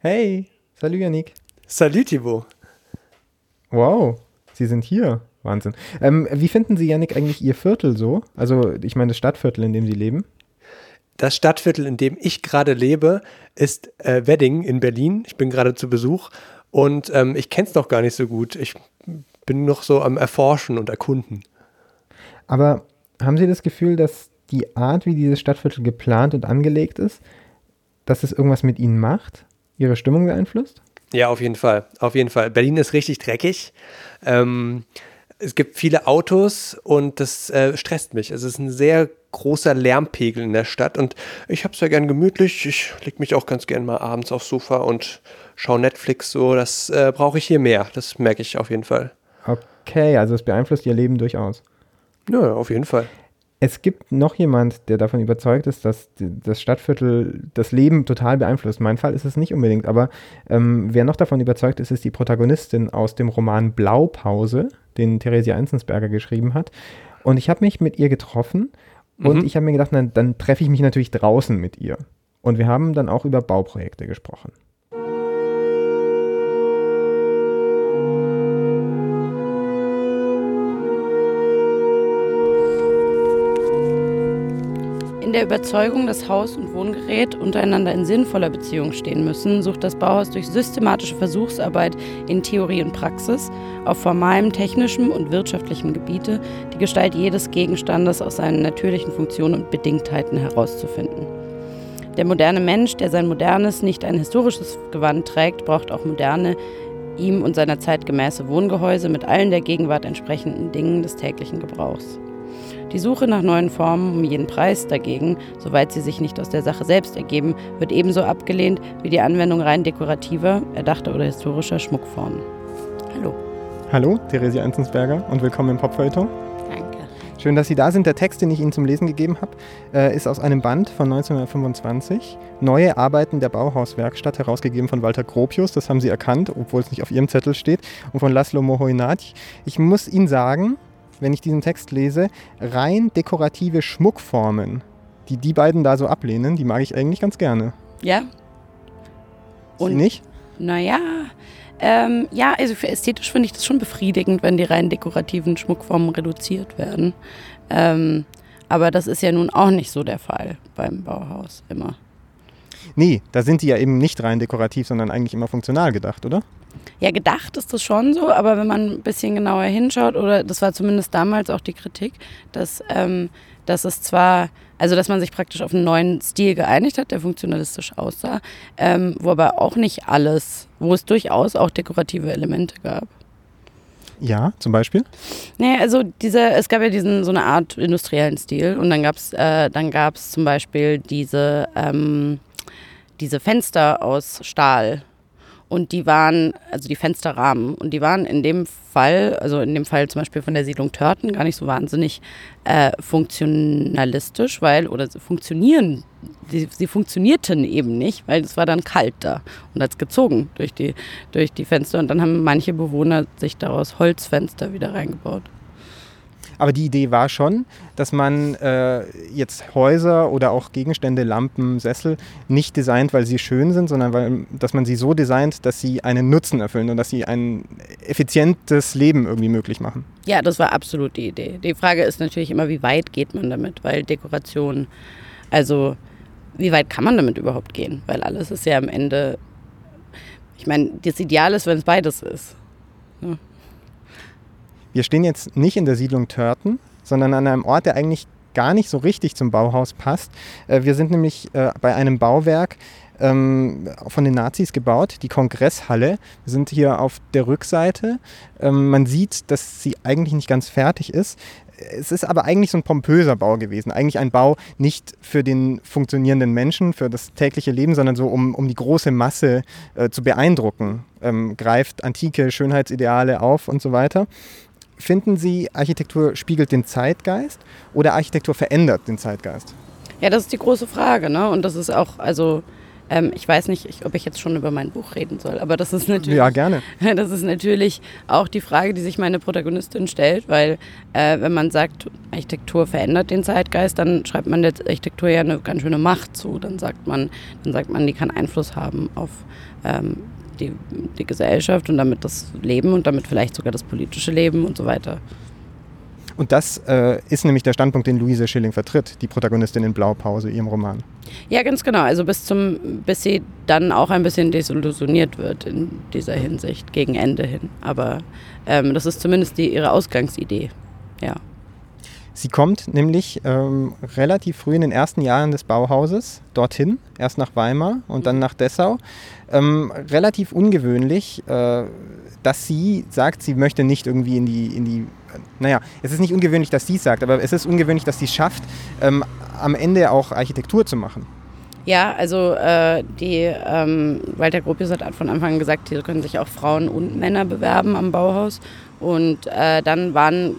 Hey, salut Yannick. Salut Thibaut. Wow, Sie sind hier. Wahnsinn. Ähm, wie finden Sie, Yannick, eigentlich Ihr Viertel so? Also, ich meine, das Stadtviertel, in dem Sie leben? Das Stadtviertel, in dem ich gerade lebe, ist äh, Wedding in Berlin. Ich bin gerade zu Besuch und ähm, ich kenne es noch gar nicht so gut. Ich bin noch so am Erforschen und Erkunden. Aber haben Sie das Gefühl, dass die Art, wie dieses Stadtviertel geplant und angelegt ist, dass es irgendwas mit Ihnen macht? Ihre Stimmung beeinflusst? Ja, auf jeden Fall. Auf jeden Fall. Berlin ist richtig dreckig. Ähm, es gibt viele Autos und das äh, stresst mich. Es ist ein sehr großer Lärmpegel in der Stadt und ich habe es ja gern gemütlich. Ich lege mich auch ganz gern mal abends aufs Sofa und schaue Netflix so. Das äh, brauche ich hier mehr. Das merke ich auf jeden Fall. Okay, also es beeinflusst Ihr Leben durchaus. Ja, auf jeden Fall. Es gibt noch jemand, der davon überzeugt ist, dass das Stadtviertel das Leben total beeinflusst. Mein Fall ist es nicht unbedingt, aber ähm, wer noch davon überzeugt ist, ist die Protagonistin aus dem Roman Blaupause, den Theresia Enzensberger geschrieben hat. Und ich habe mich mit ihr getroffen und mhm. ich habe mir gedacht, dann, dann treffe ich mich natürlich draußen mit ihr. Und wir haben dann auch über Bauprojekte gesprochen. In der Überzeugung, dass Haus und Wohngerät untereinander in sinnvoller Beziehung stehen müssen, sucht das Bauhaus durch systematische Versuchsarbeit in Theorie und Praxis auf formalem, technischem und wirtschaftlichem Gebiete die Gestalt jedes Gegenstandes aus seinen natürlichen Funktionen und Bedingtheiten herauszufinden. Der moderne Mensch, der sein modernes, nicht ein historisches Gewand trägt, braucht auch moderne, ihm und seiner Zeit gemäße Wohngehäuse mit allen der Gegenwart entsprechenden Dingen des täglichen Gebrauchs. Die Suche nach neuen Formen um jeden Preis dagegen, soweit sie sich nicht aus der Sache selbst ergeben, wird ebenso abgelehnt wie die Anwendung rein dekorativer, erdachter oder historischer Schmuckformen. Hallo. Hallo, Theresia Enzensberger und willkommen im Popfeuilleton. Danke. Schön, dass Sie da sind. Der Text, den ich Ihnen zum Lesen gegeben habe, äh, ist aus einem Band von 1925. Neue Arbeiten der Bauhauswerkstatt, herausgegeben von Walter Gropius. Das haben Sie erkannt, obwohl es nicht auf Ihrem Zettel steht. Und von Laszlo Mohoinati. Ich muss Ihnen sagen, wenn ich diesen Text lese, rein dekorative Schmuckformen, die die beiden da so ablehnen, die mag ich eigentlich ganz gerne. Ja. Und Sie nicht? Naja, ähm, ja, also für ästhetisch finde ich das schon befriedigend, wenn die rein dekorativen Schmuckformen reduziert werden. Ähm, aber das ist ja nun auch nicht so der Fall beim Bauhaus immer. Nee, da sind die ja eben nicht rein dekorativ, sondern eigentlich immer funktional gedacht, oder? Ja, gedacht ist das schon so, aber wenn man ein bisschen genauer hinschaut, oder das war zumindest damals auch die Kritik, dass, ähm, dass es zwar, also dass man sich praktisch auf einen neuen Stil geeinigt hat, der funktionalistisch aussah, ähm, wo aber auch nicht alles, wo es durchaus auch dekorative Elemente gab. Ja, zum Beispiel? Nee, also diese, es gab ja diesen so eine Art industriellen Stil und dann gab es äh, dann gab's zum Beispiel diese, ähm, diese Fenster aus Stahl, und die waren, also die Fensterrahmen, und die waren in dem Fall, also in dem Fall zum Beispiel von der Siedlung Törten, gar nicht so wahnsinnig äh, funktionalistisch, weil, oder funktionieren, sie, sie funktionierten eben nicht, weil es war dann kalt da und hat es gezogen durch die, durch die Fenster. Und dann haben manche Bewohner sich daraus Holzfenster wieder reingebaut. Aber die Idee war schon, dass man äh, jetzt Häuser oder auch Gegenstände, Lampen, Sessel nicht designt, weil sie schön sind, sondern weil, dass man sie so designt, dass sie einen Nutzen erfüllen und dass sie ein effizientes Leben irgendwie möglich machen. Ja, das war absolut die Idee. Die Frage ist natürlich immer, wie weit geht man damit, weil Dekoration, also wie weit kann man damit überhaupt gehen? Weil alles ist ja am Ende, ich meine, das Ideal ist, wenn es beides ist. Ja. Wir stehen jetzt nicht in der Siedlung Törten, sondern an einem Ort, der eigentlich gar nicht so richtig zum Bauhaus passt. Äh, wir sind nämlich äh, bei einem Bauwerk ähm, von den Nazis gebaut, die Kongresshalle. Wir sind hier auf der Rückseite. Ähm, man sieht, dass sie eigentlich nicht ganz fertig ist. Es ist aber eigentlich so ein pompöser Bau gewesen. Eigentlich ein Bau nicht für den funktionierenden Menschen, für das tägliche Leben, sondern so, um, um die große Masse äh, zu beeindrucken. Ähm, greift antike Schönheitsideale auf und so weiter. Finden Sie, Architektur spiegelt den Zeitgeist oder Architektur verändert den Zeitgeist? Ja, das ist die große Frage. Ne? Und das ist auch, also Ähm, ich weiß nicht, ich, ob ich jetzt schon über mein Buch reden soll, aber das ist natürlich. Ja, gerne. Das ist natürlich auch die Frage, die sich meine Protagonistin stellt, weil äh, wenn man sagt, Architektur verändert den Zeitgeist, dann schreibt man der Architektur ja eine ganz schöne Macht zu. Dann sagt man, dann sagt man, die kann Einfluss haben auf ähm, die, die Gesellschaft und damit das Leben und damit vielleicht sogar das politische Leben und so weiter. Und das äh, ist nämlich der Standpunkt, den Luise Schilling vertritt, die Protagonistin in Blaupause, ihrem Roman. Ja, ganz genau. Also bis zum, bis sie dann auch ein bisschen desillusioniert wird in dieser Hinsicht, gegen Ende hin. Aber ähm, das ist zumindest die, ihre Ausgangsidee. Ja. Sie kommt nämlich ähm, relativ früh in den ersten Jahren des Bauhauses dorthin, erst nach Weimar und dann nach Dessau. Ähm, relativ ungewöhnlich, äh, dass sie sagt, sie möchte nicht irgendwie in die, in die, naja, es ist nicht ungewöhnlich, dass sie es sagt, aber es ist ungewöhnlich, dass sie es schafft, ähm, am Ende auch Architektur zu machen. Ja, also äh, die ähm, Walter Gropius hat von Anfang an gesagt, hier können sich auch Frauen und Männer bewerben am Bauhaus. Und äh, dann waren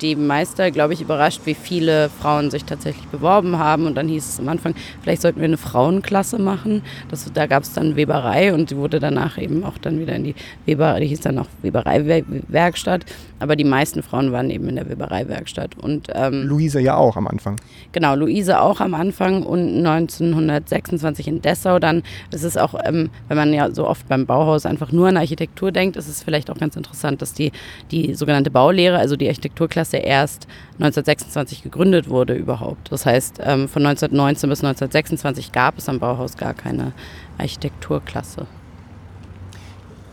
die Meister, glaube ich, überrascht, wie viele Frauen sich tatsächlich beworben haben. Und dann hieß es am Anfang, vielleicht sollten wir eine Frauenklasse machen. Das, da gab es dann Weberei und die wurde danach eben auch dann wieder in die Weber, die hieß dann auch Webereiwerkstatt. Aber die meisten Frauen waren eben in der Webereiwerkstatt. Und, ähm, Luise ja auch am Anfang. Genau, Luise auch am Anfang und 1926 in Dessau. Dann ist es auch, ähm, wenn man ja so oft beim Bauhaus einfach nur an Architektur denkt, ist es vielleicht auch ganz interessant, dass die, die sogenannte Baulehre, also die Architekturklasse erst 1926 gegründet wurde überhaupt. Das heißt, ähm, von 1919 bis 1926 gab es am Bauhaus gar keine Architekturklasse.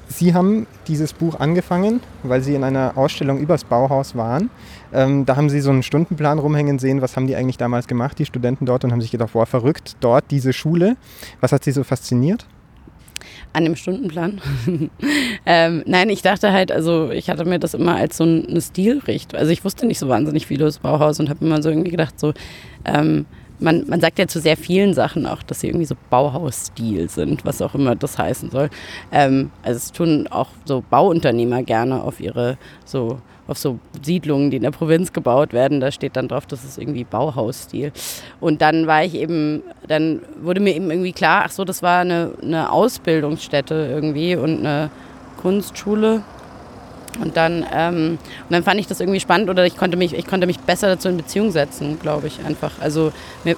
Sie haben dieses Buch angefangen, weil Sie in einer Ausstellung übers Bauhaus waren. Ähm, da haben Sie so einen Stundenplan rumhängen sehen. Was haben die eigentlich damals gemacht, die Studenten dort, und haben sich gedacht, boah, verrückt, dort diese Schule. Was hat Sie so fasziniert? An dem Stundenplan? ähm, nein, ich dachte halt, also ich hatte mir das immer als so eine Stilrichtung. Also ich wusste nicht so wahnsinnig viel über das Bauhaus und habe immer so irgendwie gedacht, so, ähm, man, man sagt ja zu sehr vielen Sachen auch, dass sie irgendwie so Bauhausstil sind, was auch immer das heißen soll. Ähm, also es tun auch so Bauunternehmer gerne auf ihre so auf so Siedlungen, die in der Provinz gebaut werden, da steht dann drauf, das ist irgendwie Bauhausstil. Und dann war ich eben, dann wurde mir eben irgendwie klar, ach so, das war eine, eine Ausbildungsstätte irgendwie und eine Kunstschule und dann, ähm, und dann fand ich das irgendwie spannend oder ich konnte mich, ich konnte mich besser dazu in Beziehung setzen, glaube ich, einfach. Also mir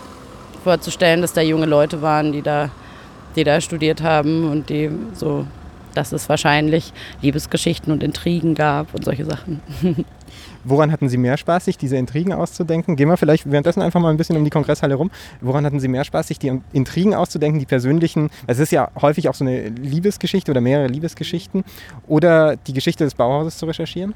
vorzustellen, dass da junge Leute waren, die da, die da studiert haben und die so dass es wahrscheinlich Liebesgeschichten und Intrigen gab und solche Sachen. Woran hatten Sie mehr Spaß, sich diese Intrigen auszudenken? Gehen wir vielleicht währenddessen einfach mal ein bisschen um die Kongresshalle rum. Woran hatten Sie mehr Spaß, sich die Intrigen auszudenken, die persönlichen? Es ist ja häufig auch so eine Liebesgeschichte oder mehrere Liebesgeschichten. Oder die Geschichte des Bauhauses zu recherchieren?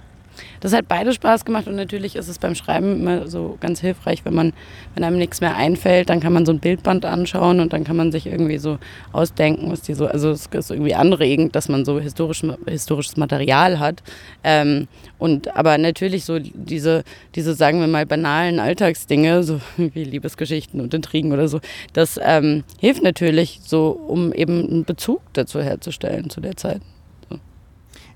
Das hat beide Spaß gemacht und natürlich ist es beim Schreiben immer so ganz hilfreich, wenn man, wenn einem nichts mehr einfällt, dann kann man so ein Bildband anschauen und dann kann man sich irgendwie so ausdenken, was die so, also es ist irgendwie anregend, dass man so historisch, historisches Material hat. Ähm, und aber natürlich so diese, diese, sagen wir mal, banalen Alltagsdinge, so wie Liebesgeschichten und Intrigen oder so, das ähm, hilft natürlich so, um eben einen Bezug dazu herzustellen zu der Zeit.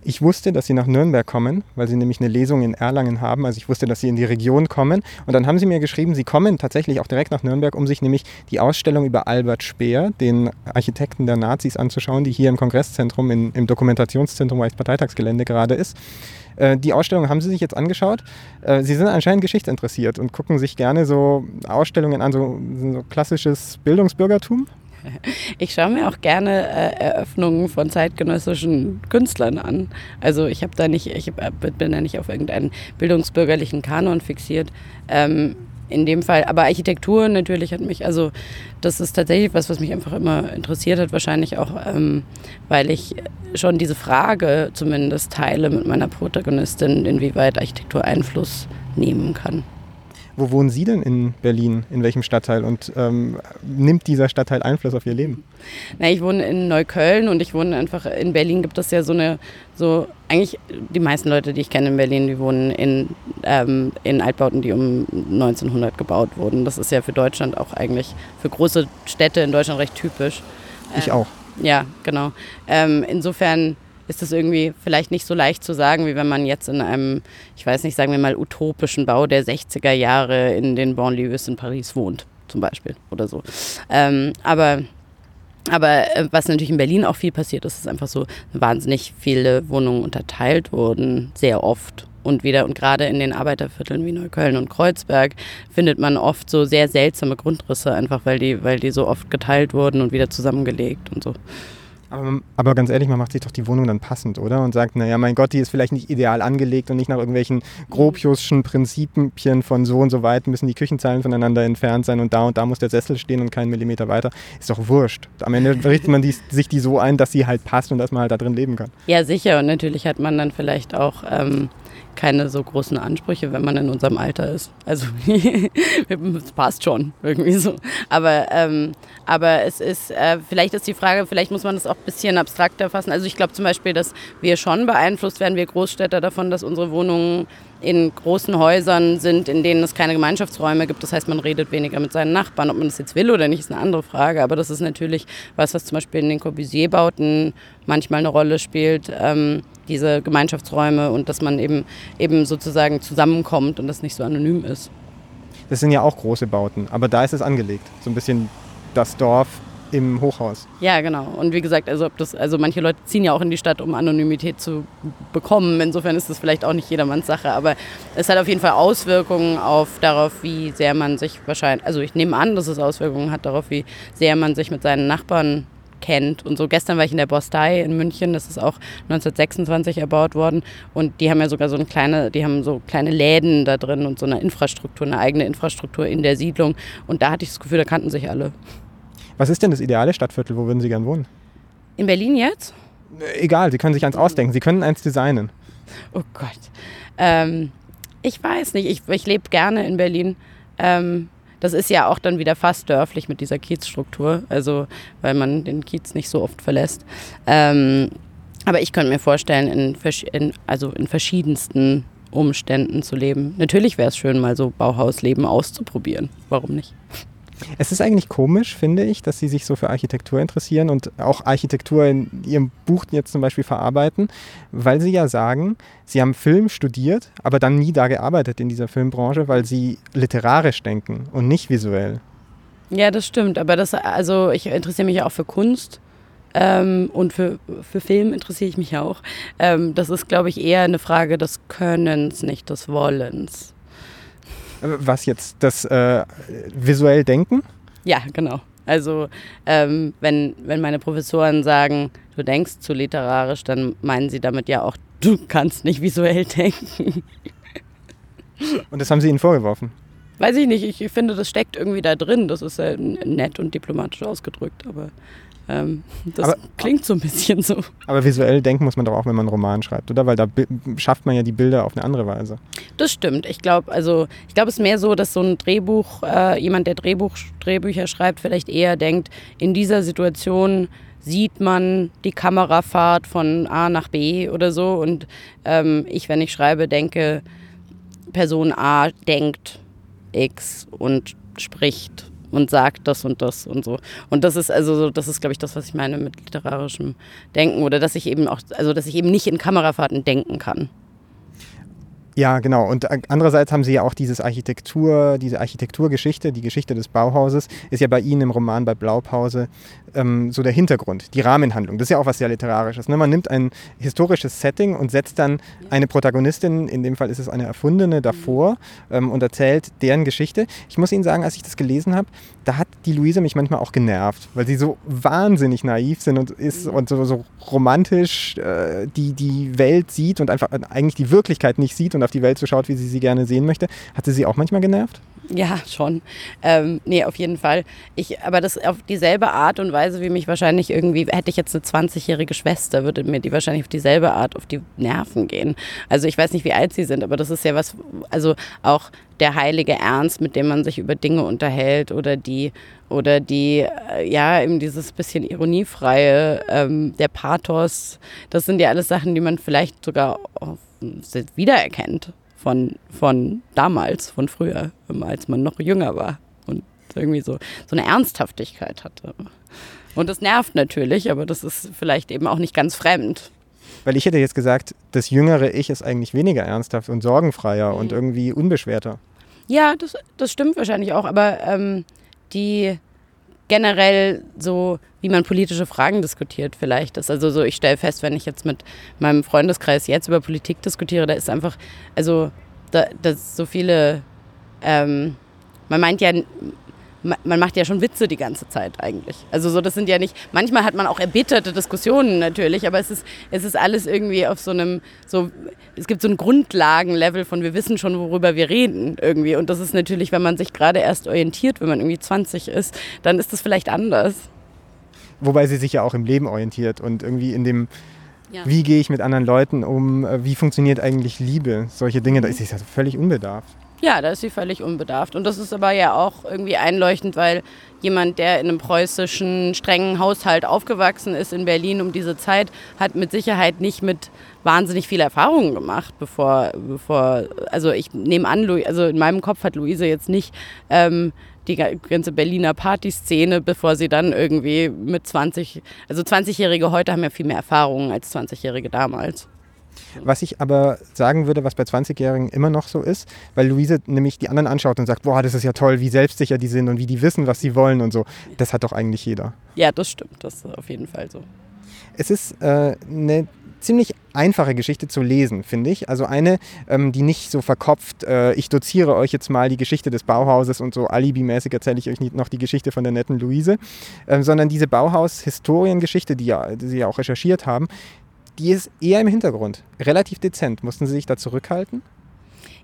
Ich wusste, dass sie nach Nürnberg kommen, weil sie nämlich eine Lesung in Erlangen haben. Also ich wusste, dass sie in die Region kommen. Und dann haben sie mir geschrieben, sie kommen tatsächlich auch direkt nach Nürnberg, um sich nämlich die Ausstellung über Albert Speer, den Architekten der Nazis, anzuschauen, die hier im Kongresszentrum, in, im Dokumentationszentrum Reichsparteitagsgelände gerade ist. Äh, die Ausstellung haben Sie sich jetzt angeschaut. Äh, sie sind anscheinend geschichtsinteressiert und gucken sich gerne so Ausstellungen an, so, so klassisches Bildungsbürgertum. Ich schaue mir auch gerne äh, Eröffnungen von zeitgenössischen Künstlern an. Also ich habe da nicht, ich äh, bin da nicht auf irgendeinen bildungsbürgerlichen Kanon fixiert. Ähm, in dem Fall, aber Architektur natürlich hat mich, also das ist tatsächlich was, was mich einfach immer interessiert hat, wahrscheinlich auch, ähm, weil ich schon diese Frage zumindest teile mit meiner Protagonistin, inwieweit Architektur Einfluss nehmen kann. Wo wohnen Sie denn in Berlin? In welchem Stadtteil? Und ähm, nimmt dieser Stadtteil Einfluss auf Ihr Leben? Na, ich wohne in Neukölln und ich wohne einfach in Berlin. Gibt es ja so eine, so eigentlich die meisten Leute, die ich kenne in Berlin, die wohnen in, ähm, in Altbauten, die um 1900 gebaut wurden. Das ist ja für Deutschland auch eigentlich für große Städte in Deutschland recht typisch. Ich ähm, auch. Ja, genau. Ähm, insofern ist es irgendwie vielleicht nicht so leicht zu sagen, wie wenn man jetzt in einem, ich weiß nicht, sagen wir mal, utopischen Bau der 60er Jahre in den Banlieues in Paris wohnt, zum Beispiel oder so. Ähm, aber Aber äh, was natürlich in Berlin auch viel passiert ist, ist einfach so, wahnsinnig viele Wohnungen unterteilt wurden, sehr oft. Und wieder, und gerade in den Arbeitervierteln wie Neukölln und Kreuzberg findet man oft so sehr seltsame Grundrisse, einfach weil die, weil die so oft geteilt wurden und wieder zusammengelegt und so. Aber, aber, ganz ehrlich, man macht sich doch die Wohnung dann passend, oder? Und sagt, naja, mein Gott, die ist vielleicht nicht ideal angelegt und nicht nach irgendwelchen grobjuschen Prinzipien von so und so weit müssen die Küchenzeilen voneinander entfernt sein und da und da muss der Sessel stehen und keinen Millimeter weiter. Ist doch wurscht. Am Ende richtet man die, sich die so ein, dass sie halt passt und dass man halt da drin leben kann. Ja, sicher. Und natürlich hat man dann vielleicht auch ähm, keine so großen Ansprüche, wenn man in unserem Alter ist. Also es passt schon irgendwie so. Aber, ähm, aber es ist, äh, vielleicht ist die Frage, vielleicht muss man das auch ein bisschen abstrakter fassen. Also ich glaube zum Beispiel, dass wir schon beeinflusst werden, wir Großstädter davon, dass unsere Wohnungen in großen Häusern sind, in denen es keine Gemeinschaftsräume gibt. Das heißt, man redet weniger mit seinen Nachbarn. Ob man das jetzt will oder nicht, ist eine andere Frage. Aber das ist natürlich was, was zum Beispiel in den Corbusier-Bauten manchmal eine Rolle spielt. Ähm, diese Gemeinschaftsräume und dass man eben, eben sozusagen zusammenkommt und das nicht so anonym ist. Das sind ja auch große Bauten, aber da ist es angelegt. So ein bisschen das Dorf im Hochhaus. Ja, genau. Und wie gesagt, also, das, also manche Leute ziehen ja auch in die Stadt, um Anonymität zu bekommen. Insofern ist das vielleicht auch nicht jedermanns Sache, aber es hat auf jeden Fall Auswirkungen auf darauf, wie sehr man sich wahrscheinlich, also ich nehme an, dass es Auswirkungen hat darauf, wie sehr man sich mit seinen Nachbarn kennt. Und so gestern war ich in der Bostei in München, das ist auch 1926 erbaut worden. Und die haben ja sogar so eine kleine, die haben so kleine Läden da drin und so eine Infrastruktur, eine eigene Infrastruktur in der Siedlung. Und da hatte ich das Gefühl, da kannten sich alle. Was ist denn das ideale Stadtviertel? Wo würden Sie gern wohnen? In Berlin jetzt? Egal, Sie können sich eins ausdenken. Sie können eins designen. Oh Gott. Ähm, ich weiß nicht. Ich, ich lebe gerne in Berlin. Ähm, das ist ja auch dann wieder fast dörflich mit dieser Kiezstruktur, also weil man den Kiez nicht so oft verlässt. Ähm, aber ich könnte mir vorstellen, in, in, also in verschiedensten Umständen zu leben. Natürlich wäre es schön, mal so Bauhausleben auszuprobieren. Warum nicht? Es ist eigentlich komisch, finde ich, dass Sie sich so für Architektur interessieren und auch Architektur in Ihrem Buch jetzt zum Beispiel verarbeiten, weil Sie ja sagen, Sie haben Film studiert, aber dann nie da gearbeitet in dieser Filmbranche, weil Sie literarisch denken und nicht visuell. Ja, das stimmt. Aber das, also ich interessiere mich ja auch für Kunst. Ähm, und für, für Film interessiere ich mich auch. Ähm, das ist, glaube ich, eher eine Frage des Könnens, nicht des Wollens. Was jetzt? Das äh, visuell Denken? Ja, genau. Also ähm, wenn, wenn meine Professoren sagen, du denkst zu literarisch, dann meinen sie damit ja auch, du kannst nicht visuell denken. Und das haben sie ihnen vorgeworfen? Weiß ich nicht. Ich finde, das steckt irgendwie da drin. Das ist ja nett und diplomatisch ausgedrückt, aber ähm, das aber, klingt so ein bisschen so. Aber visuell denken muss man doch auch, wenn man einen Roman schreibt, oder? Weil da schafft man ja die Bilder auf eine andere Weise. Das stimmt. Ich glaube, also ich glaube, es ist mehr so, dass so ein Drehbuch, äh, jemand, der Drehbuch, Drehbücher schreibt, vielleicht eher denkt, in dieser Situation sieht man die Kamerafahrt von A nach B oder so. Und ähm, ich, wenn ich schreibe, denke, Person A denkt X und spricht und sagt das und das und so. Und das ist also so, das ist, glaube ich, das, was ich meine mit literarischem Denken oder dass ich eben auch, also dass ich eben nicht in Kamerafahrten denken kann. Ja, genau. Und andererseits haben Sie ja auch dieses Architektur, diese Architekturgeschichte, die Geschichte des Bauhauses, ist ja bei Ihnen im Roman bei Blaupause ähm, so der Hintergrund, die Rahmenhandlung. Das ist ja auch was sehr Literarisches. Ne? Man nimmt ein historisches Setting und setzt dann eine Protagonistin, in dem Fall ist es eine erfundene, davor ähm, und erzählt deren Geschichte. Ich muss Ihnen sagen, als ich das gelesen habe, da hat die Luise mich manchmal auch genervt, weil sie so wahnsinnig naiv sind und ist und so, so romantisch äh, die, die Welt sieht und einfach eigentlich die Wirklichkeit nicht sieht und auf die Welt so schaut, wie sie sie gerne sehen möchte. Hatte sie auch manchmal genervt? Ja, schon. Ähm, nee, auf jeden Fall. Ich, aber das auf dieselbe Art und Weise, wie mich wahrscheinlich irgendwie, hätte ich jetzt eine 20-jährige Schwester, würde mir die wahrscheinlich auf dieselbe Art auf die Nerven gehen. Also ich weiß nicht, wie alt sie sind, aber das ist ja was, also auch der heilige Ernst, mit dem man sich über Dinge unterhält oder die, oder die, äh, ja, eben dieses bisschen ironiefreie, ähm, der Pathos, das sind ja alles Sachen, die man vielleicht sogar wiedererkennt von, von damals, von früher, als man noch jünger war und irgendwie so, so eine Ernsthaftigkeit hatte. Und das nervt natürlich, aber das ist vielleicht eben auch nicht ganz fremd. Weil ich hätte jetzt gesagt, das jüngere Ich ist eigentlich weniger ernsthaft und sorgenfreier mhm. und irgendwie unbeschwerter. Ja, das, das stimmt wahrscheinlich auch, aber ähm, die, generell so, wie man politische Fragen diskutiert, vielleicht ist. Also so, ich stelle fest, wenn ich jetzt mit meinem Freundeskreis jetzt über Politik diskutiere, da ist einfach, also da, dass so viele, ähm, man meint ja, man macht ja schon Witze die ganze Zeit eigentlich. Also so, das sind ja nicht, manchmal hat man auch erbitterte Diskussionen natürlich, aber es ist, es ist alles irgendwie auf so einem, so, es gibt so ein Grundlagenlevel von wir wissen schon, worüber wir reden irgendwie. Und das ist natürlich, wenn man sich gerade erst orientiert, wenn man irgendwie 20 ist, dann ist das vielleicht anders. Wobei sie sich ja auch im Leben orientiert und irgendwie in dem, ja. wie gehe ich mit anderen Leuten um, äh, wie funktioniert eigentlich Liebe, solche Dinge, da ist sie ja völlig unbedarft. Ja, da ist sie völlig unbedarft. Und das ist aber ja auch irgendwie einleuchtend, weil jemand, der in einem preußischen, strengen Haushalt aufgewachsen ist in Berlin um diese Zeit, hat mit Sicherheit nicht mit wahnsinnig viel Erfahrungen gemacht, bevor, bevor also ich nehme an, also in meinem Kopf hat Luise jetzt nicht ähm, die ganze Berliner Partyszene, bevor sie dann irgendwie mit 20, also 20-Jährige heute haben ja viel mehr Erfahrungen als 20-Jährige damals. Was ich aber sagen würde, was bei 20-Jährigen immer noch so ist, weil Luise nämlich die anderen anschaut und sagt, boah, das ist ja toll, wie selbstsicher die sind und wie die wissen, was sie wollen und so. Das hat doch eigentlich jeder. Ja, das stimmt. Das ist auf jeden Fall so. Es ist äh, eine ziemlich einfache Geschichte zu lesen, finde ich. Also eine, ähm, die nicht so verkopft, äh, ich doziere euch jetzt mal die Geschichte des Bauhauses und so alibimäßig erzähle ich euch nicht noch die Geschichte von der netten Luise, ähm, sondern diese Bauhaus-Historiengeschichte, die, ja, die sie ja auch recherchiert haben, die ist eher im Hintergrund. Relativ dezent. Mussten Sie sich da zurückhalten?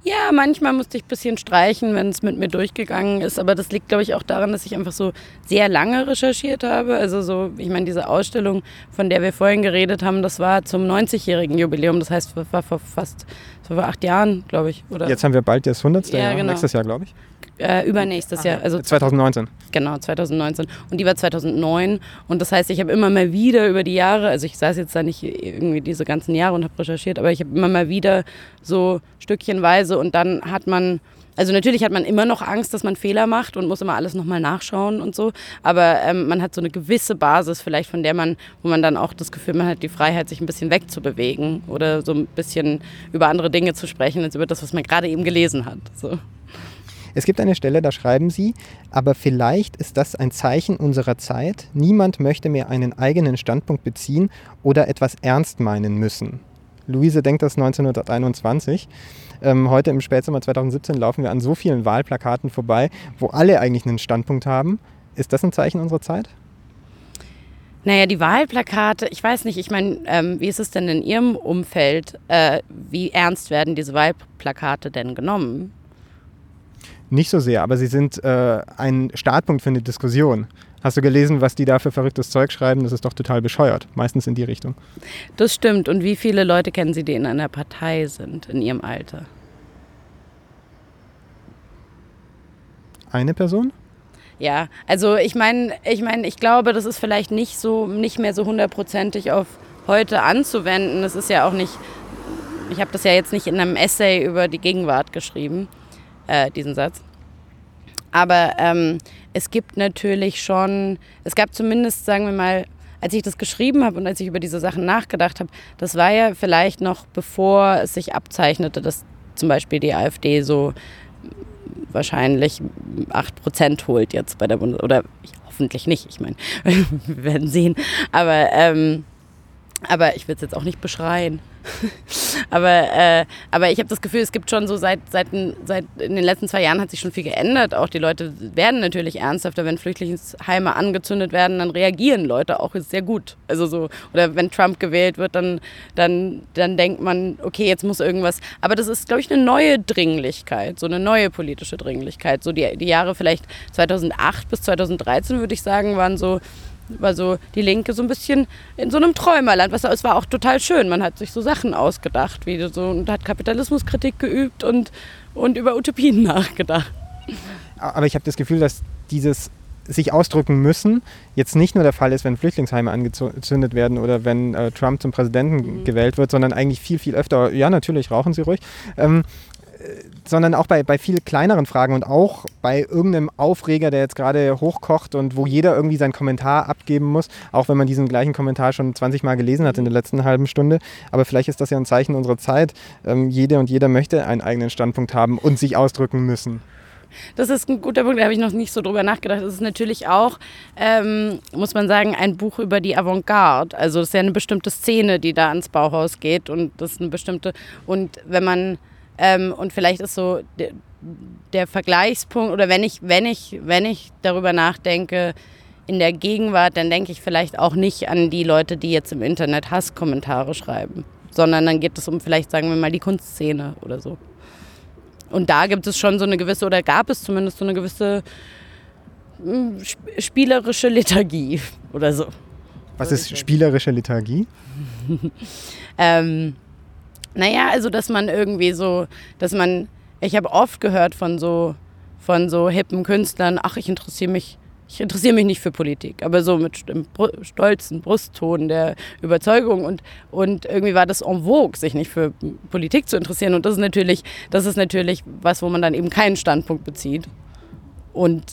Ja, manchmal musste ich ein bisschen streichen, wenn es mit mir durchgegangen ist. Aber das liegt, glaube ich, auch daran, dass ich einfach so sehr lange recherchiert habe. Also so, ich meine, diese Ausstellung, von der wir vorhin geredet haben, das war zum 90-jährigen Jubiläum. Das heißt, war vor fast vor acht Jahren, glaube ich. Oder? Jetzt haben wir bald das 100. Ja, Jahr, genau. nächstes Jahr, glaube ich. Äh, übernächstes Jahr. Also 2019. Genau, 2019. Und die war 2009. Und das heißt, ich habe immer mal wieder über die Jahre, also ich saß jetzt da nicht irgendwie diese ganzen Jahre und habe recherchiert, aber ich habe immer mal wieder so stückchenweise und dann hat man. Also natürlich hat man immer noch Angst, dass man Fehler macht und muss immer alles nochmal nachschauen und so. Aber ähm, man hat so eine gewisse Basis vielleicht, von der man, wo man dann auch das Gefühl, man hat die Freiheit, sich ein bisschen wegzubewegen oder so ein bisschen über andere Dinge zu sprechen, als über das, was man gerade eben gelesen hat. So. Es gibt eine Stelle, da schreiben sie, aber vielleicht ist das ein Zeichen unserer Zeit. Niemand möchte mehr einen eigenen Standpunkt beziehen oder etwas ernst meinen müssen. Luise denkt das 1921. Ähm, heute im Spätsommer 2017 laufen wir an so vielen Wahlplakaten vorbei, wo alle eigentlich einen Standpunkt haben. Ist das ein Zeichen unserer Zeit? Naja, die Wahlplakate, ich weiß nicht, ich meine, ähm, wie ist es denn in Ihrem Umfeld? Äh, wie ernst werden diese Wahlplakate denn genommen? Nicht so sehr, aber sie sind äh, ein Startpunkt für eine Diskussion. Hast du gelesen, was die da für verrücktes Zeug schreiben? Das ist doch total bescheuert. Meistens in die Richtung. Das stimmt. Und wie viele Leute kennen Sie, die in einer Partei sind, in Ihrem Alter? Eine Person? Ja, also ich meine, ich meine, ich glaube, das ist vielleicht nicht so, nicht mehr so hundertprozentig auf heute anzuwenden. Das ist ja auch nicht, ich habe das ja jetzt nicht in einem Essay über die Gegenwart geschrieben äh, diesen Satz. Aber ähm, es gibt natürlich schon, es gab zumindest, sagen wir mal, als ich das geschrieben habe und als ich über diese Sachen nachgedacht habe, das war ja vielleicht noch bevor es sich abzeichnete, dass zum Beispiel die AfD so wahrscheinlich 8% holt jetzt bei der Bundes... Oder hoffentlich nicht, ich meine, wir werden sehen. Aber, ähm, aber ich will es jetzt auch nicht beschreien. aber, äh, aber ich habe das Gefühl, es gibt schon so seit, seit, seit in den letzten zwei Jahren hat sich schon viel geändert. Auch die Leute werden natürlich ernsthafter, wenn Flüchtlingsheime angezündet werden, dann reagieren Leute auch sehr gut. Also so, oder wenn Trump gewählt wird, dann, dann, dann denkt man, okay, jetzt muss irgendwas. Aber das ist, glaube ich, eine neue Dringlichkeit, so eine neue politische Dringlichkeit. So die, die Jahre vielleicht 2008 bis 2013, würde ich sagen, waren so war so die Linke so ein bisschen in so einem Träumerland. Was, es war auch total schön. Man hat sich so Sachen ausgedacht, wie so, und hat Kapitalismuskritik geübt und, und über Utopien nachgedacht. Aber ich habe das Gefühl, dass dieses sich ausdrücken müssen, jetzt nicht nur der Fall ist, wenn Flüchtlingsheime angezündet werden oder wenn äh, Trump zum Präsidenten mhm. gewählt wird, sondern eigentlich viel, viel öfter, ja natürlich, rauchen Sie ruhig, ähm, sondern auch bei, bei viel kleineren Fragen und auch bei irgendeinem Aufreger, der jetzt gerade hochkocht und wo jeder irgendwie seinen Kommentar abgeben muss, auch wenn man diesen gleichen Kommentar schon 20 Mal gelesen hat in der letzten halben Stunde. Aber vielleicht ist das ja ein Zeichen unserer Zeit. Ähm, jede und jeder möchte einen eigenen Standpunkt haben und sich ausdrücken müssen. das ist ein guter Punkt, da habe ich noch nicht so drüber nachgedacht. Das ist natürlich auch, ähm, muss man sagen, ein Buch über die Avantgarde. Also das ist ja eine bestimmte Szene, die da ans Bauhaus geht und das ist eine bestimmte, und wenn man, ähm, und vielleicht ist so der, der Vergleichspunkt, oder wenn ich, wenn ich, wenn ich darüber nachdenke, in der Gegenwart, dann denke ich vielleicht auch nicht an die Leute, die jetzt im Internet Hasskommentare schreiben, sondern dann geht es um vielleicht, sagen wir mal, die Kunstszene oder so. Und da gibt es schon so eine gewisse, oder gab es zumindest so eine gewisse hm, spielerische Lethargie oder so. Was ist spielerische Lethargie? ähm, naja, also dass man irgendwie so, dass man, ich habe oft gehört von so, von so hippen Künstlern, ach, ich interessiere mich ich interessiere mich nicht für Politik, aber so mit einem stolzen Brustton der Überzeugung und, und irgendwie war das en vogue, sich nicht für Politik zu interessieren und das ist natürlich, das ist natürlich was, wo man dann eben keinen Standpunkt bezieht. Und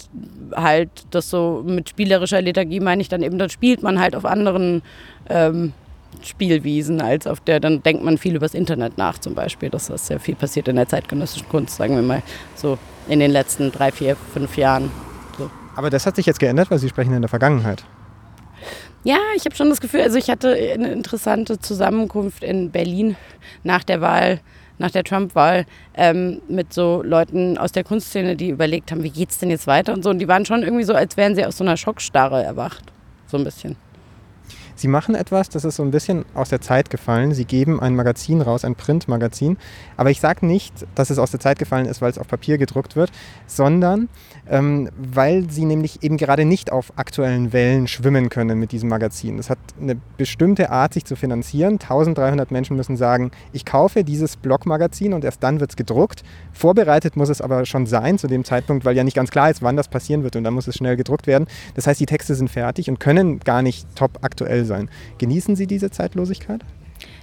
halt das so mit spielerischer Lethargie meine ich dann eben, dann spielt man halt auf anderen ähm, Spielwiesen als auf der, dann denkt man viel über das Internet nach zum Beispiel. Das ist sehr viel passiert in der zeitgenössischen Kunst, sagen wir mal so in den letzten drei, vier, fünf Jahren. Aber das hat sich jetzt geändert, weil Sie sprechen in der Vergangenheit. Ja, ich habe schon das Gefühl, also ich hatte eine interessante Zusammenkunft in Berlin nach der Wahl, nach der Trump-Wahl, ähm, mit so Leuten aus der Kunstszene, die überlegt haben, wie geht es denn jetzt weiter und so. Und die waren schon irgendwie so, als wären sie aus so einer Schockstarre erwacht. So ein bisschen. Sie machen etwas, das ist so ein bisschen aus der Zeit gefallen. Sie geben ein Magazin raus, ein Printmagazin. Aber ich sage nicht, dass es aus der Zeit gefallen ist, weil es auf Papier gedruckt wird, sondern ähm, weil sie nämlich eben gerade nicht auf aktuellen Wellen schwimmen können mit diesem Magazin. Es hat eine bestimmte Art, sich zu finanzieren. 1300 Menschen müssen sagen, ich kaufe dieses Blogmagazin und erst dann wird es gedruckt. Vorbereitet muss es aber schon sein zu dem Zeitpunkt, weil ja nicht ganz klar ist, wann das passieren wird und dann muss es schnell gedruckt werden. Das heißt, die Texte sind fertig und können gar nicht top aktuell sein. Genießen Sie diese Zeitlosigkeit?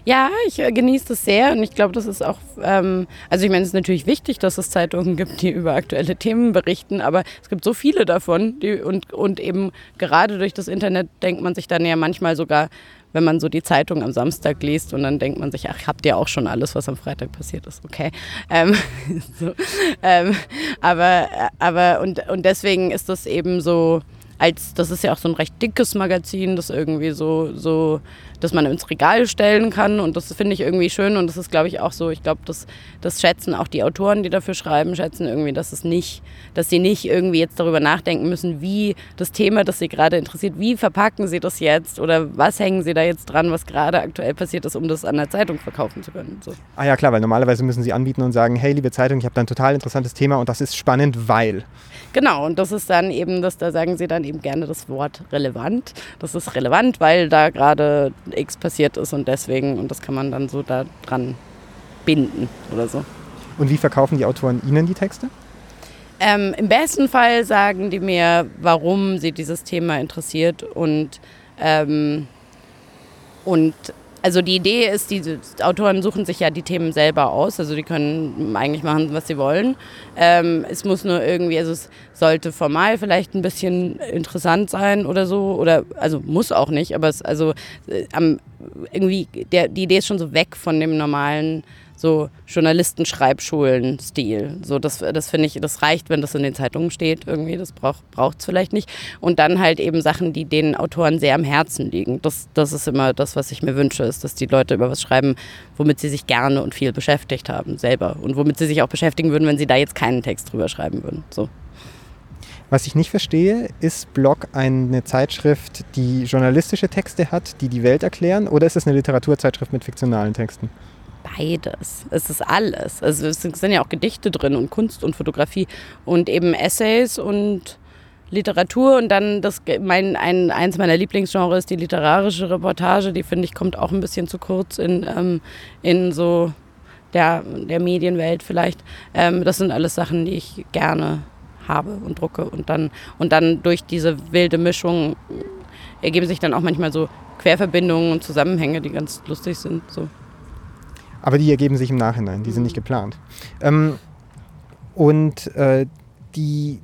Ja, ich äh, genieße das sehr und ich glaube, das ist auch, ähm, also ich meine, es ist natürlich wichtig, dass es Zeitungen gibt, die über aktuelle Themen berichten, aber es gibt so viele davon die, und, und eben gerade durch das Internet denkt man sich dann ja manchmal sogar, wenn man so die Zeitung am Samstag liest und dann denkt man sich, ach, habt ihr auch schon alles, was am Freitag passiert ist, okay. Ähm, so, ähm, aber aber und, und deswegen ist das eben so, als das ist ja auch so ein recht dickes Magazin, das irgendwie so, so, dass man ins Regal stellen kann und das finde ich irgendwie schön und das ist, glaube ich, auch so, ich glaube, das, das schätzen auch die Autoren, die dafür schreiben, schätzen irgendwie, dass es nicht, dass sie nicht irgendwie jetzt darüber nachdenken müssen, wie das Thema, das sie gerade interessiert, wie verpacken sie das jetzt oder was hängen sie da jetzt dran, was gerade aktuell passiert ist, um das an der Zeitung verkaufen zu können. So. Ah ja, klar, weil normalerweise müssen sie anbieten und sagen, hey, liebe Zeitung, ich habe da ein total interessantes Thema und das ist spannend, weil. Genau, und das ist dann eben, dass da sagen sie dann eben gerne das Wort relevant. Das ist relevant, weil da gerade X passiert ist und deswegen, und das kann man dann so da dran binden oder so. Und wie verkaufen die Autoren Ihnen die Texte? Ähm, Im besten Fall sagen die mir, warum sie dieses Thema interessiert und, ähm, und also die Idee ist, die Autoren suchen sich ja die Themen selber aus, also die können eigentlich machen, was sie wollen. Ähm, es muss nur irgendwie, also es sollte formal vielleicht ein bisschen interessant sein oder so, oder also muss auch nicht, aber es also äh, irgendwie der, die Idee ist schon so weg von dem normalen so Journalistenschreibschulen-Stil. So, das, das finde ich, das reicht, wenn das in den Zeitungen steht irgendwie, das braucht es vielleicht nicht. Und dann halt eben Sachen, die den Autoren sehr am Herzen liegen. Das, das ist immer das, was ich mir wünsche, ist, dass die Leute über was schreiben, womit sie sich gerne und viel beschäftigt haben, selber. Und womit sie sich auch beschäftigen würden, wenn sie da jetzt keinen Text drüber schreiben würden. So. Was ich nicht verstehe, ist Blog eine Zeitschrift, die journalistische Texte hat, die die Welt erklären, oder ist es eine Literaturzeitschrift mit fiktionalen Texten? Beides. Es ist alles. Also es sind ja auch Gedichte drin und Kunst und Fotografie und eben Essays und Literatur und dann das mein ein, eins meiner Lieblingsgenres ist die literarische Reportage. Die finde ich kommt auch ein bisschen zu kurz in, ähm, in so der, der Medienwelt vielleicht. Ähm, das sind alles Sachen, die ich gerne habe und drucke und dann und dann durch diese wilde Mischung ergeben sich dann auch manchmal so Querverbindungen und Zusammenhänge, die ganz lustig sind. So. Aber die ergeben sich im Nachhinein, die sind nicht geplant. Ähm, und äh, die,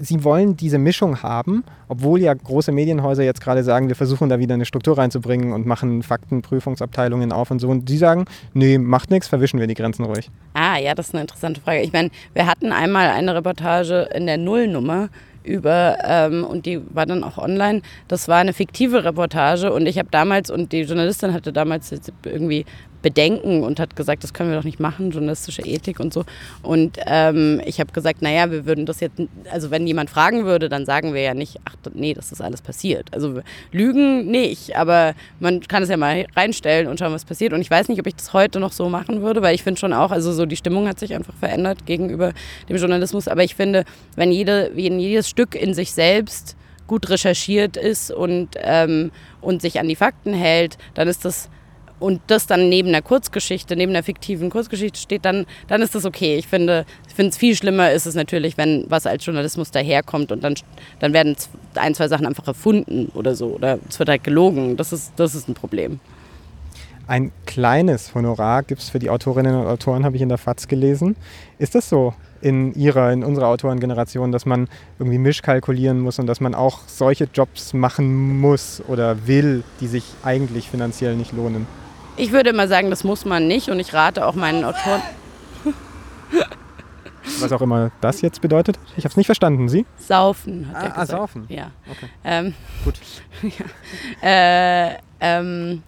sie wollen diese Mischung haben, obwohl ja große Medienhäuser jetzt gerade sagen, wir versuchen da wieder eine Struktur reinzubringen und machen Faktenprüfungsabteilungen auf und so. Und sie sagen, nee, macht nichts, verwischen wir die Grenzen ruhig. Ah, ja, das ist eine interessante Frage. Ich meine, wir hatten einmal eine Reportage in der Nullnummer über ähm, und die war dann auch online. Das war eine fiktive Reportage und ich habe damals und die Journalistin hatte damals irgendwie Bedenken und hat gesagt, das können wir doch nicht machen, journalistische Ethik und so. Und ähm, ich habe gesagt, naja, wir würden das jetzt, also wenn jemand fragen würde, dann sagen wir ja nicht, ach nee, das ist alles passiert. Also lügen nicht, aber man kann es ja mal reinstellen und schauen, was passiert. Und ich weiß nicht, ob ich das heute noch so machen würde, weil ich finde schon auch, also so die Stimmung hat sich einfach verändert gegenüber dem Journalismus. Aber ich finde, wenn, jede, wenn jedes Stück in sich selbst gut recherchiert ist und, ähm, und sich an die Fakten hält, dann ist das und das dann neben der Kurzgeschichte, neben der fiktiven Kurzgeschichte steht, dann, dann ist das okay. Ich finde, ich finde es viel schlimmer ist es natürlich, wenn was als Journalismus daherkommt und dann, dann werden ein, zwei Sachen einfach erfunden oder so. Oder es wird halt gelogen. Das ist, das ist ein Problem. Ein kleines Honorar gibt es für die Autorinnen und Autoren, habe ich in der FAZ gelesen. Ist das so in ihrer, in unserer Autorengeneration, dass man irgendwie mischkalkulieren muss und dass man auch solche Jobs machen muss oder will, die sich eigentlich finanziell nicht lohnen? Ich würde immer sagen, das muss man nicht und ich rate auch meinen Autoren. Was auch immer das jetzt bedeutet. Ich habe es nicht verstanden. Sie? Saufen. Hat ah, er ah, gesagt. ah, saufen. Ja. Okay. Ähm, Gut. ja. Äh, ähm,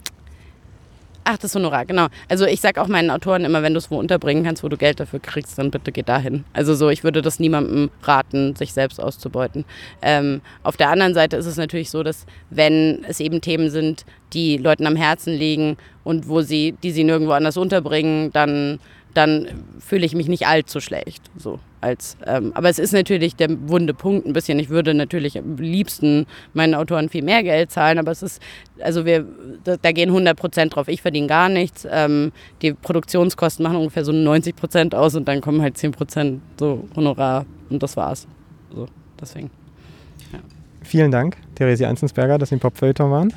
Ach, das Honorar, genau. Also ich sage auch meinen Autoren immer, wenn du es wo unterbringen kannst, wo du Geld dafür kriegst, dann bitte geh dahin. Also so, ich würde das niemandem raten, sich selbst auszubeuten. Ähm, auf der anderen Seite ist es natürlich so, dass wenn es eben Themen sind, die Leuten am Herzen liegen und wo sie, die sie nirgendwo anders unterbringen, dann dann fühle ich mich nicht allzu schlecht. So als, ähm, aber es ist natürlich der wunde Punkt ein bisschen. Ich würde natürlich am liebsten meinen Autoren viel mehr Geld zahlen, aber es ist, also wir, da, da gehen 100 Prozent drauf. Ich verdiene gar nichts. Ähm, die Produktionskosten machen ungefähr so 90 Prozent aus und dann kommen halt 10 Prozent so Honorar und das war's. So, deswegen. Ja. Vielen Dank, Theresia Einzensberger, dass Sie im Popfeuilleton waren.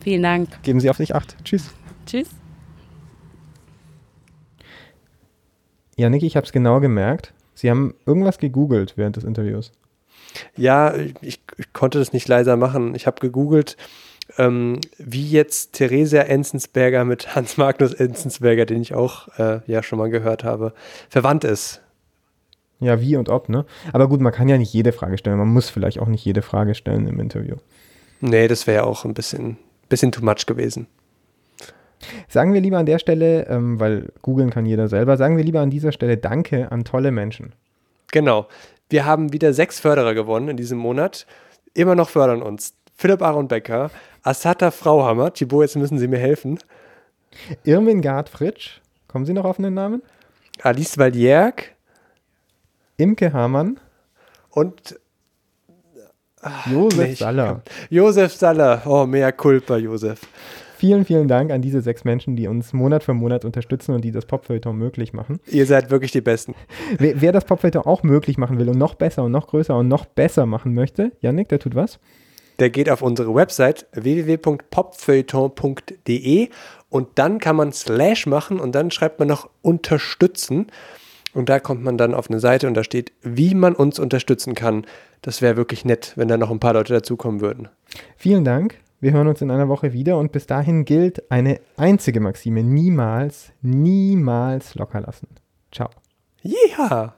Vielen Dank. Geben Sie auf sich Acht. Tschüss. Tschüss. Ja, Niki, ich habe es genau gemerkt. Sie haben irgendwas gegoogelt während des Interviews. Ja, ich, ich konnte das nicht leiser machen. Ich habe gegoogelt, ähm, wie jetzt Theresia Enzensberger mit Hans Magnus Enzensberger, den ich auch äh, ja schon mal gehört habe, verwandt ist. Ja, wie und ob, ne? Aber gut, man kann ja nicht jede Frage stellen. Man muss vielleicht auch nicht jede Frage stellen im Interview. Nee, das wäre ja auch ein bisschen, bisschen too much gewesen. Sagen wir lieber an der Stelle, ähm, weil googeln kann jeder selber, sagen wir lieber an dieser Stelle Danke an tolle Menschen. Genau. Wir haben wieder sechs Förderer gewonnen in diesem Monat. Immer noch fördern uns. Philipp Aaron Becker, Asata Frauhammer, Thibaut, jetzt müssen Sie mir helfen. Irmingard Fritsch, kommen Sie noch auf einen Namen? Alice Valjerk. Imke Hamann. Und Josef Saller. Josef Saller. Oh, mehr Culpa, Josef. Vielen, vielen Dank an diese sechs Menschen, die uns Monat für Monat unterstützen und die das Popfeuilleton möglich machen. Ihr seid wirklich die Besten. Wer, wer das Popfeuilleton auch möglich machen will und noch besser und noch größer und noch besser machen möchte, Yannick, der tut was? Der geht auf unsere Website www.popfeuilleton.de und dann kann man Slash machen und dann schreibt man noch unterstützen. Und da kommt man dann auf eine Seite und da steht, wie man uns unterstützen kann. Das wäre wirklich nett, wenn da noch ein paar Leute dazukommen würden. Vielen Dank. Wir hören uns in einer Woche wieder und bis dahin gilt eine einzige Maxime. Niemals, niemals locker lassen. Ciao. Ja.